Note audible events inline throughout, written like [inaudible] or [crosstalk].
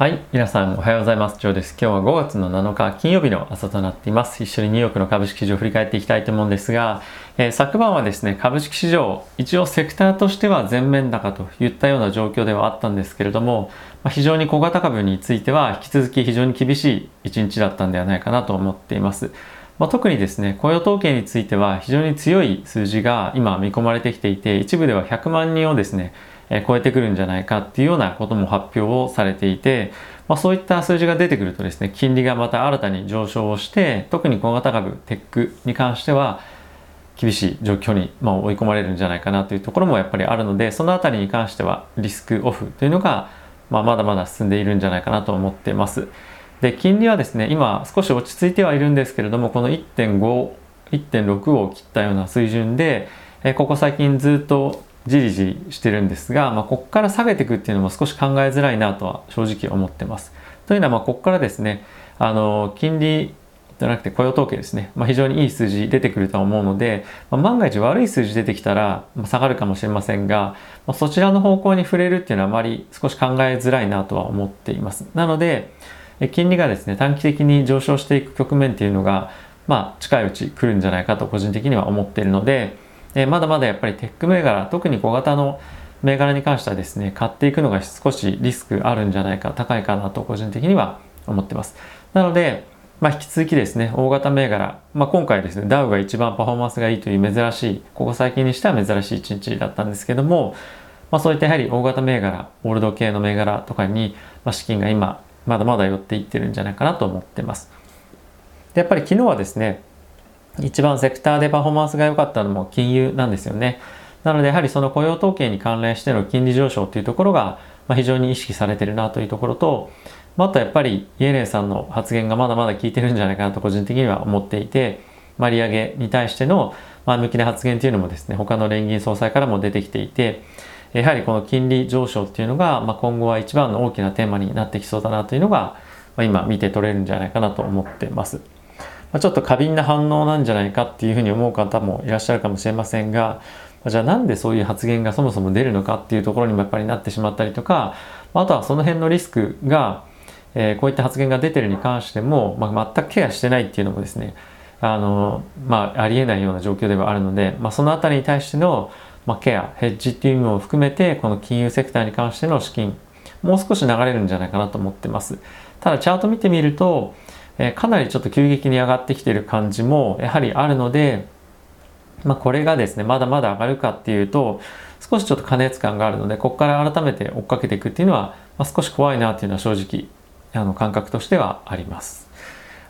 はい、皆さんおはようございます。ジョーです。今日は5月の7日金曜日の朝となっています。一緒にニューヨークの株式市場を振り返っていきたいと思うんですが、えー、昨晩はですね、株式市場、一応セクターとしては全面高といったような状況ではあったんですけれども、まあ、非常に小型株については引き続き非常に厳しい一日だったんではないかなと思っています。まあ、特にですね、雇用統計については非常に強い数字が今見込まれてきていて、一部では100万人をですね、超えてくるんじゃないかっていうようなことも発表をされていて、まあ、そういった数字が出てくるとですね金利がまた新たに上昇をして特に小型株テックに関しては厳しい状況に、まあ、追い込まれるんじゃないかなというところもやっぱりあるのでその辺りに関してはリスクオフというのが、まあ、まだまだ進んでいるんじゃないかなと思っています。で金利はですね今少し落ち着いてはいるんですけれどもこの1.5 1.6を切ったような水準でここ最近ずっとじりじりしてるんですが、まあ、ここから下げていくっていうのも少し考えづらいなとは正直思ってます。というのは、ま、ここからですね、あの、金利じゃなくて雇用統計ですね、まあ、非常にいい数字出てくるとは思うので、まあ、万が一悪い数字出てきたら、ま、下がるかもしれませんが、まあ、そちらの方向に触れるっていうのはあまり少し考えづらいなとは思っています。なので、金利がですね、短期的に上昇していく局面っていうのが、まあ、近いうち来るんじゃないかと個人的には思っているので、えまだまだやっぱりテック銘柄特に小型の銘柄に関してはですね買っていくのが少しリスクあるんじゃないか高いかなと個人的には思ってます。なので、まあ、引き続きですね大型銘柄、まあ、今回ですねダウが一番パフォーマンスがいいという珍しいここ最近にしては珍しい一日だったんですけども、まあ、そういったやはり大型銘柄オールド系の銘柄とかに、ま資金が今まだまだ寄っていってるんじゃないかなと思ってます。でやっぱり昨日はですね一番セクターでパフォーマンスが良かったのも金融なんですよね。なのでやはりその雇用統計に関連しての金利上昇というところが非常に意識されてるなというところと、あとやっぱりイエレンさんの発言がまだまだ効いてるんじゃないかなと個人的には思っていて、まあ、利上げに対しての前向きな発言というのもですね、他の連銀総裁からも出てきていて、やはりこの金利上昇っていうのが、まあ、今後は一番の大きなテーマになってきそうだなというのが、まあ、今見て取れるんじゃないかなと思ってます。まあ、ちょっと過敏な反応なんじゃないかっていうふうに思う方もいらっしゃるかもしれませんが、じゃあなんでそういう発言がそもそも出るのかっていうところにもやっぱりなってしまったりとか、あとはその辺のリスクが、えー、こういった発言が出てるに関しても、まあ、全くケアしてないっていうのもですね、あの、まあ、ありえないような状況ではあるので、まあ、そのあたりに対しての、まあ、ケア、ヘッジっていう意味も含めて、この金融セクターに関しての資金、もう少し流れるんじゃないかなと思ってます。ただ、チャート見てみると、えかなりちょっと急激に上がってきてる感じもやはりあるので、まあ、これがですねまだまだ上がるかっていうと少しちょっと過熱感があるのでここから改めて追っかけていくっていうのは、まあ、少し怖いなっていうのは正直あの感覚としてはあります。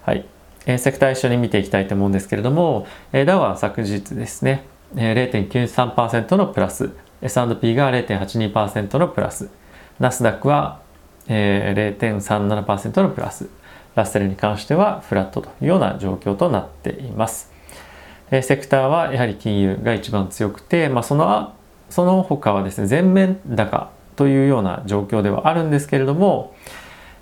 はい。えー、セクター一緒に見ていきたいと思うんですけれども、えー、ダウは昨日ですね、えー、0.93%のプラス、S&P が0.82%のプラス、ナスダックは、えー、0.37%のプラス、ラッセルに関してはフラットというような状況となっています。えセクターはやはり金融が一番強くて、まあ、そのその他はですね全面高というような状況ではあるんですけれども、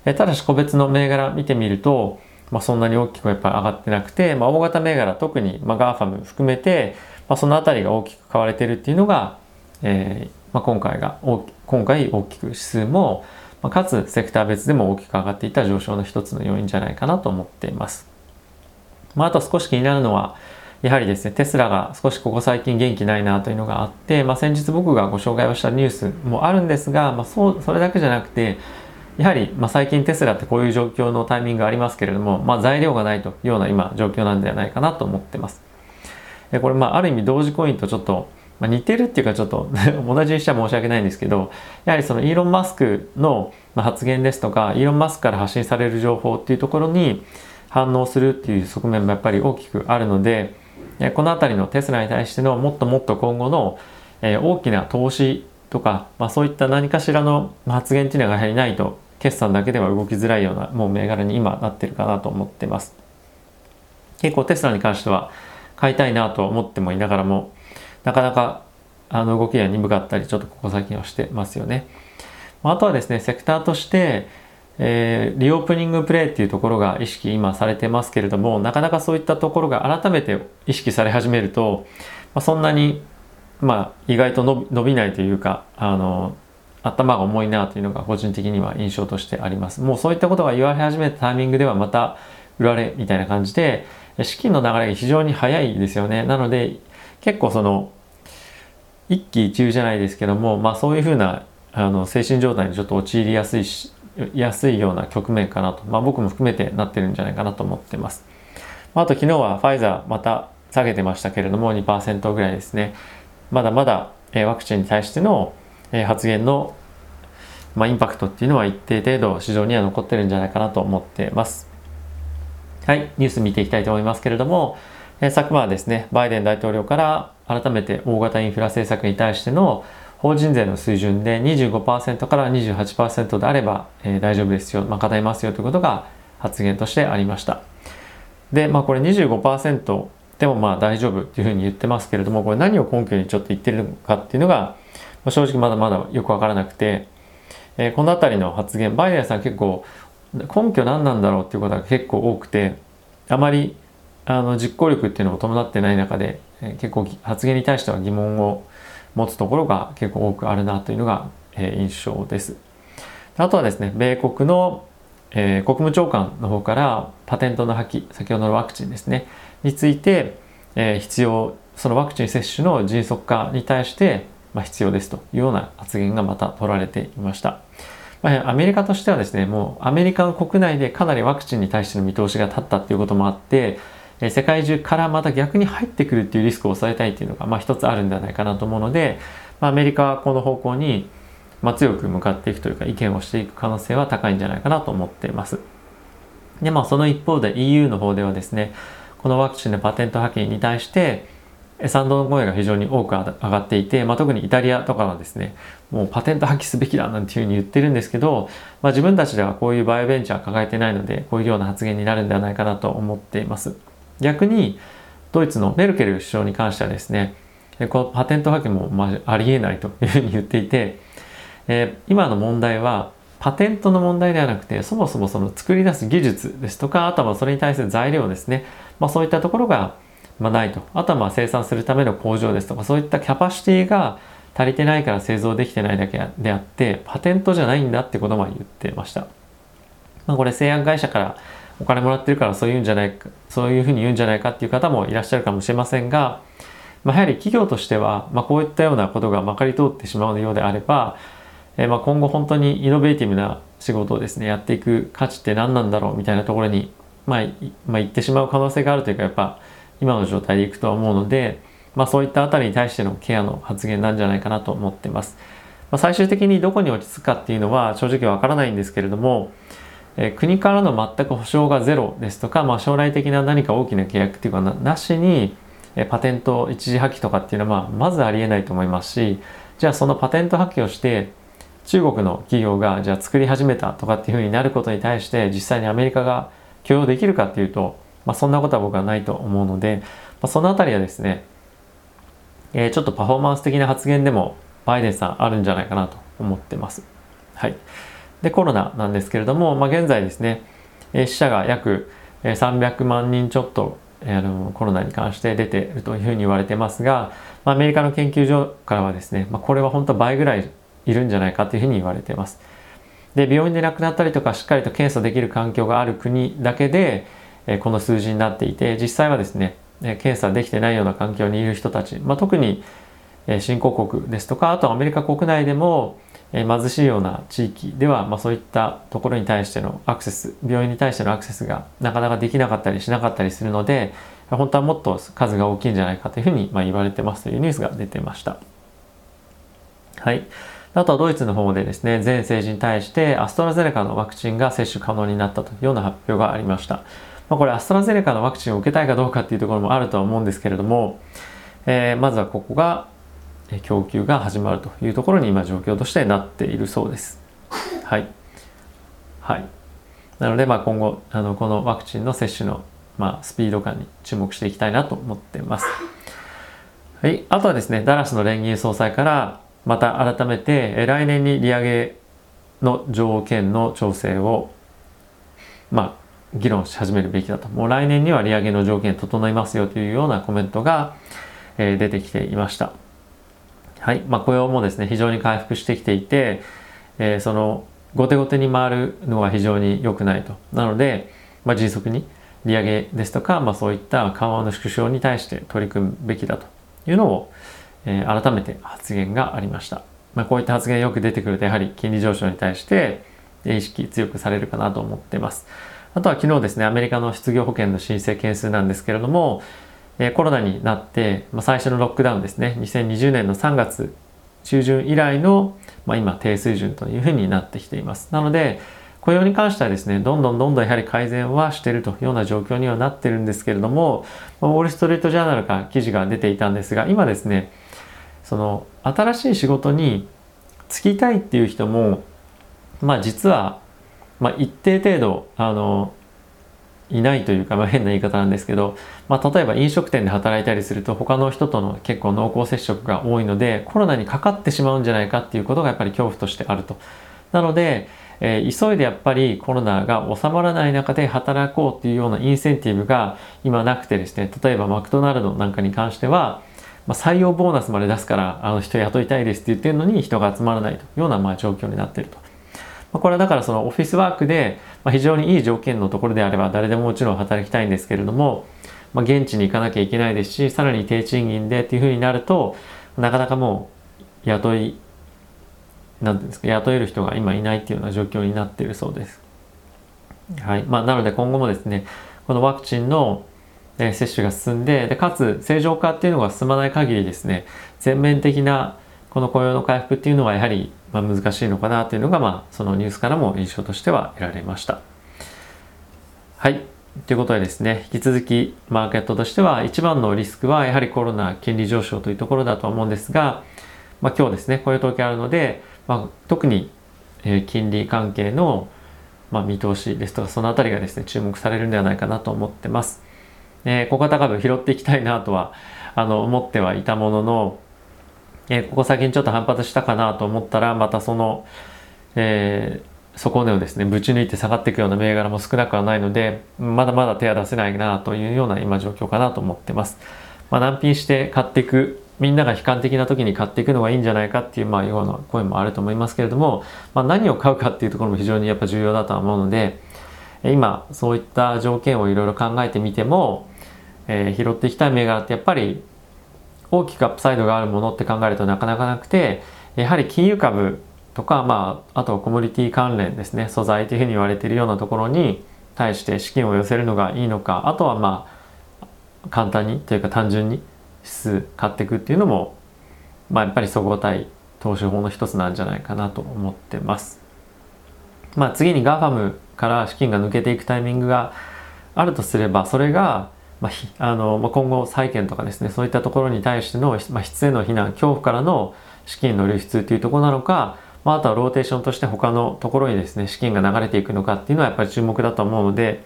えただし個別の銘柄見てみると、まあ、そんなに大きくやっぱり上がってなくて、まあ、大型銘柄特に、まあ、 GAFAM 含めて、まあ、その辺りが大きく買われてるっていうのが、えーまあ、今回が今回大きく指数もまかつセクター別でも大きく上がっていた上昇の一つの要因じゃないかなと思っています。まあ、あと少し気になるのは、やはりですね、テスラが少しここ最近元気ないなというのがあって、まあ、先日僕がご紹介をしたニュースもあるんですが、まあ、そうそれだけじゃなくて、やはり、まあ、最近テスラってこういう状況のタイミングがありますけれども、まあ、材料がないというような今状況なんではないかなと思ってます。これ、まあ、ある意味同時コインとちょっとまあ、似てるっていうかちょっと [laughs] 同じにしちゃ申し訳ないんですけどやはりそのイーロン・マスクの発言ですとかイーロン・マスクから発信される情報っていうところに反応するっていう側面もやっぱり大きくあるのでこの辺りのテスラに対してのもっともっと今後の大きな投資とか、まあ、そういった何かしらの発言っていうのがやはりないと決算だけでは動きづらいようなもう銘柄に今なってるかなと思ってます。結構テスラに関しては買いたいなと思ってもいながらもなかなかあの動きが鈍かったりちょっとここ最近はしてますよね。あとはですねセクターとして、えー、リオープニングプレイっていうところが意識今されてますけれどもなかなかそういったところが改めて意識され始めると、まあ、そんなに、まあ、意外と伸びないというかあの頭が重いなというのが個人的には印象としてあります。もうそういったことが言われ始めたタイミングではまた売られみたいな感じで資金の流れが非常に早いですよね。なので結構その一喜一憂じゃないですけども、まあ、そういうふうなあの精神状態にちょっと陥りやすいし安いような局面かなと、まあ、僕も含めてなってるんじゃないかなと思ってます。あと昨日はファイザーまた下げてましたけれども2%ぐらいですね。まだまだワクチンに対しての発言のま、インパクトっていうのは一定程度市場には残ってるんじゃないかなと思ってます。はい、ニュース見ていきたいと思いますけれども、昨晩はですね、バイデン大統領から改めて大型インフラ政策に対しての法人税の水準で25%から28%であれば、えー、大丈夫ですよ、賄いますよということが発言としてありました。で、まあこれ25%でもまあ大丈夫っていうふうに言ってますけれども、これ何を根拠にちょっと言ってるのかっていうのが、まあ正直まだまだよくわからなくて、えー、この辺りの発言、バイデンさん結構根拠何なんだろうっていうことが結構多くて、あまりあの実行力っていうのを伴ってない中で、え、結構発言に対しては疑問を持つところが結構多くあるなというのが、え、印象です。あとはですね、米国の、え、国務長官の方からパテントの破棄、先ほどのワクチンですね、について、え、必要、そのワクチン接種の迅速化に対して、まあ、必要ですというような発言がまた取られていました。まあ、アメリカとしてはですね、もうアメリカの国内でかなりワクチンに対しての見通しが立ったっていうこともあって、え世界中からまた逆に入ってくるっていうリスクを抑えたいっていうのが、まあ、一つあるんではないかなと思うので、まあ、アメリカはこの方向に、まあ、強く向かっていくというか意見をしていく可能性は高いんじゃないかなと思っています。で、まあその一方で EU の方ではですね、このワクチンのパテント破棄に対して、賛同の声が非常に多く上がっていて、まあ、特にイタリアとかはですね、もうパテント破棄すべきだなんていうふうに言ってるんですけど、まあ、自分たちではこういうバイオベンチャー抱えてないので、こういうような発言になるんではないかなと思っています。逆に、ドイツのメルケル首相に関してはですね、このパテント破棄もまありえないというふうに言っていて、えー、今の問題はパテントの問題ではなくて、そもそもその作り出す技術ですとか、あとはそれに対する材料ですね、まあ、そういったところがま、ないと。あとはまあ生産するための工場ですとか、そういったキャパシティが足りてないから製造できてないだけであって、パテントじゃないんだってことも言ってました。まあ、これ製薬会社からお金もらってるからそういうんじゃないか、そういうふうに言うんじゃないかっていう方もいらっしゃるかもしれませんが、まあ、やはり企業としては、まあ、こういったようなことがまかり通ってしまうようであれば、えー、まあ今後本当にイノベーティブな仕事をですね、やっていく価値って何なんだろうみたいなところに、まあ、まあ、言ってしまう可能性があるというか、やっぱ今の状態でいくとは思うので、まあ、そういったあたりに対してのケアの発言なんじゃないかなと思ってます。まあ、最終的にどこに落ち着くかっていうのは正直わからないんですけれども、え、国からの全く保証がゼロですとか、まあ、将来的な何か大きな契約っていうかななしに、え、パテント一時破棄とかっていうのは、まあ、まずありえないと思いますしじゃあそのパテント破棄をして中国の企業がじゃあ作り始めたとかっていうふうになることに対して実際にアメリカが許容できるかっていうとまあ、そんなことは僕はないと思うので、まあ、そのあたりはですね、えー、ちょっとパフォーマンス的な発言でもバイデンさんあるんじゃないかなと思ってます。はい。で、コロナなんですけれども、まあ、現在ですね、え、死者が約300万人ちょっと、え、あのコロナに関して出ているというふうに言われてますが、まあ、アメリカの研究所からはですね、まあ、これは本当倍ぐらいいるんじゃないかというふうに言われています。で、病院で亡くなったりとかしっかりと検査できる環境がある国だけで、えこの数字になっていて実際はですね検査できてないような環境にいる人たち、まあ、特に新興国ですとかあとアメリカ国内でも貧しいような地域では、まあ、そういったところに対してのアクセス病院に対してのアクセスがなかなかできなかったりしなかったりするので本当はもっと数が大きいんじゃないかというふうに、まあ、言われてますというニュースが出てました。はい。あとはドイツの方でですね、全成人に対してアストラゼネカのワクチンが接種可能になったというような発表がありました。まあ、これアストラゼネカのワクチンを受けたいかどうかっていうところもあるとは思うんですけれども、えー、まずはここが供給が始まるというところに今状況としてなっているそうです。はい。はい。なので、まあ、今後あのこのワクチンの接種の、まあ、スピード感に注目していきたいなと思ってます。はい。あとはですね、ダラスの連銀総裁からまた改めて来年に利上げの条件の調整をまあ議論し始めるべきだと。もう来年には利上げの条件整いますよというようなコメントが、え、出てきていました。はい。まあ、雇用もですね非常に回復してきていて、えー、その後手後手に回るのは非常に良くないと。なので、まあ、迅速に利上げですとか、まあ、そういった緩和の縮小に対して取り組むべきだと。いうのを、えー、改めて発言がありました、まあ、こういった発言よく出てくるとやはり金利上昇に対して意識強くされるかなと思っています。あとは昨日ですねアメリカの失業保険の申請件数なんですけれども、え、コロナになって、まあ、最初のロックダウンですね。2020年の3月中旬以来の、まあ、今低水準というふうになってきています。なので雇用に関してはですねどんどんどんどんやはり改善はしているというような状況にはなってるんですけれどもウォール・ストリート・ジャーナルから記事が出ていたんですが今ですねその新しい仕事に就きたいっていう人もまあ実は、まあ、一定程度あのいないというか、まあ、変な言い方なんですけど、まあ、例えば飲食店で働いたりすると他の人との結構濃厚接触が多いのでコロナにかかってしまうんじゃないかっていうことがやっぱり恐怖としてあると。なのでえー、急いでやっぱりコロナが収まらない中で働こうっていうようなインセンティブが今なくてですね例えばマクドナルドなんかに関しては、まあ、採用ボーナスまで出すからあの人雇いたいですって言ってるのに人が集まらないというようなまあ状況になっていると。まあ、これはだからそのオフィスワークで、まあ、非常にいい条件のところであれば誰でももちろん働きたいんですけれども、まあ、現地に行かなきゃいけないですしさらに低賃金でっていうふうになるとなかなかもう雇いなんていうんですか雇える人が今いないっていうような状況になっているそうです。はいまあ、なので今後もですねこのワクチンの接種が進んででかつ正常化っていうのが進まない限りですね全面的なこの雇用の回復っていうのはやはりまあ難しいのかなというのが、まあ、そのニュースからも印象としては得られました。はい。ということでですね、引き続きマーケットとしては一番のリスクはやはりコロナ金利上昇というところだと思うんですが、まあ、今日ですね、雇用統計あるので、まあ、特に、え、金利関係の、まあ、見通しですとかその辺りがですね注目されるんではないかなと思ってます。えー、小型株拾っていきたいなとはあの思ってはいたものの、えー、ここ最近ちょっと反発したかなと思ったらまたその、えー、底根をですねぶち抜いて下がっていくような銘柄も少なくはないのでまだまだ手は出せないなというような今状況かなと思ってます。まあ、難品して買っていくみんなが悲観的な時に買っていくのがいいんじゃないかっていう、まあ、ような声もあると思いますけれども、まあ、何を買うかっていうところも非常にやっぱ重要だとは思うので今そういった条件をいろいろ考えてみても、えー、拾っていきたい銘柄ってやっぱり大きくアップサイドがあるものって考えるとなかなかなくてやはり金融株とか、まあ、あとコモディティ関連ですね素材というふうに言われているようなところに対して資金を寄せるのがいいのかあとはまあ簡単にというか単純に指数買っていくっていうのも、まあ、やっぱり総合体投資法の一つなんじゃないかなと思ってます。まあ、次に GAFAM から資金が抜けていくタイミングがあるとすればそれが、まあ、あのまあ、今後債券とかですねそういったところに対しての、まあ、質への避難恐怖からの資金の流出というところなのか、まあ、あとはローテーションとして他のところにですね資金が流れていくのかっていうのはやっぱり注目だと思うので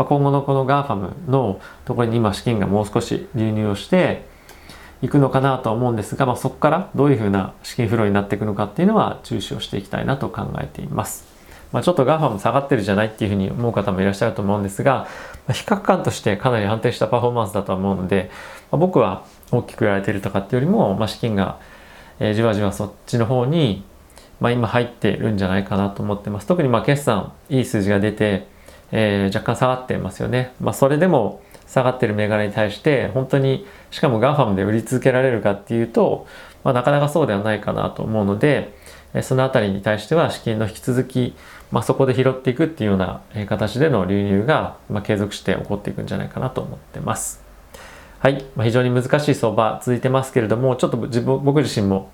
まあ、今後のこの GAFAM のところに今資金がもう少し流入をしていくのかなとは思うんですが、まあ、そこからどういうふうな資金フローになっていくのかっていうのは注視をしていきたいなと考えています。まあ、ちょっと GAFA も下がってるじゃないっていうふうに思う方もいらっしゃると思うんですが、まあ、比較感としてかなり安定したパフォーマンスだと思うので、まあ、僕は大きくやられてるとかっていうよりも、まあ、資金が、え、じわじわそっちの方に、まあ、今入ってるんじゃないかなと思ってます。特にまあ決算いい数字が出て、えー、若干下がってますよね。まあ、それでも下がってる銘柄に対して本当にしかも GAFAM で売り続けられるかっていうと、まあ、なかなかそうではないかなと思うのでその辺りに対しては資金の引き続き、まあ、そこで拾っていくっていうような形での流入が、まあ、継続して起こっていくんじゃないかなと思ってます。はい、まあ、非常に難しい相場続いてますけれどもちょっと自分僕自身も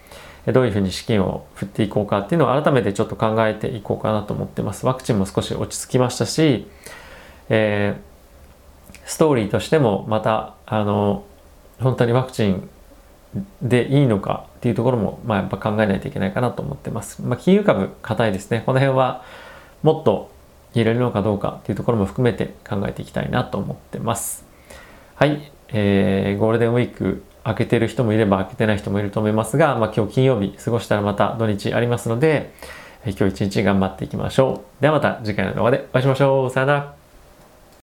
どういうふうに資金を振っていこうかっていうのを改めてちょっと考えていこうかなと思ってます。ワクチンも少し落ち着きましたし、えー、ストーリーとしてもまたあの本当にワクチンでいいのかっていうところも、まあ、やっぱ考えないといけないかなと思ってます。まあ、金融株硬いですね。この辺はもっと入れるのかどうかっていうところも含めて考えていきたいなと思ってます。はい、えー、ゴールデンウィーク開けてる人もいれば開けてない人もいると思いますが、まあ、今日金曜日過ごしたらまた土日ありますので、今日一日頑張っていきましょう。ではまた次回の動画でお会いしましょう。さよなら。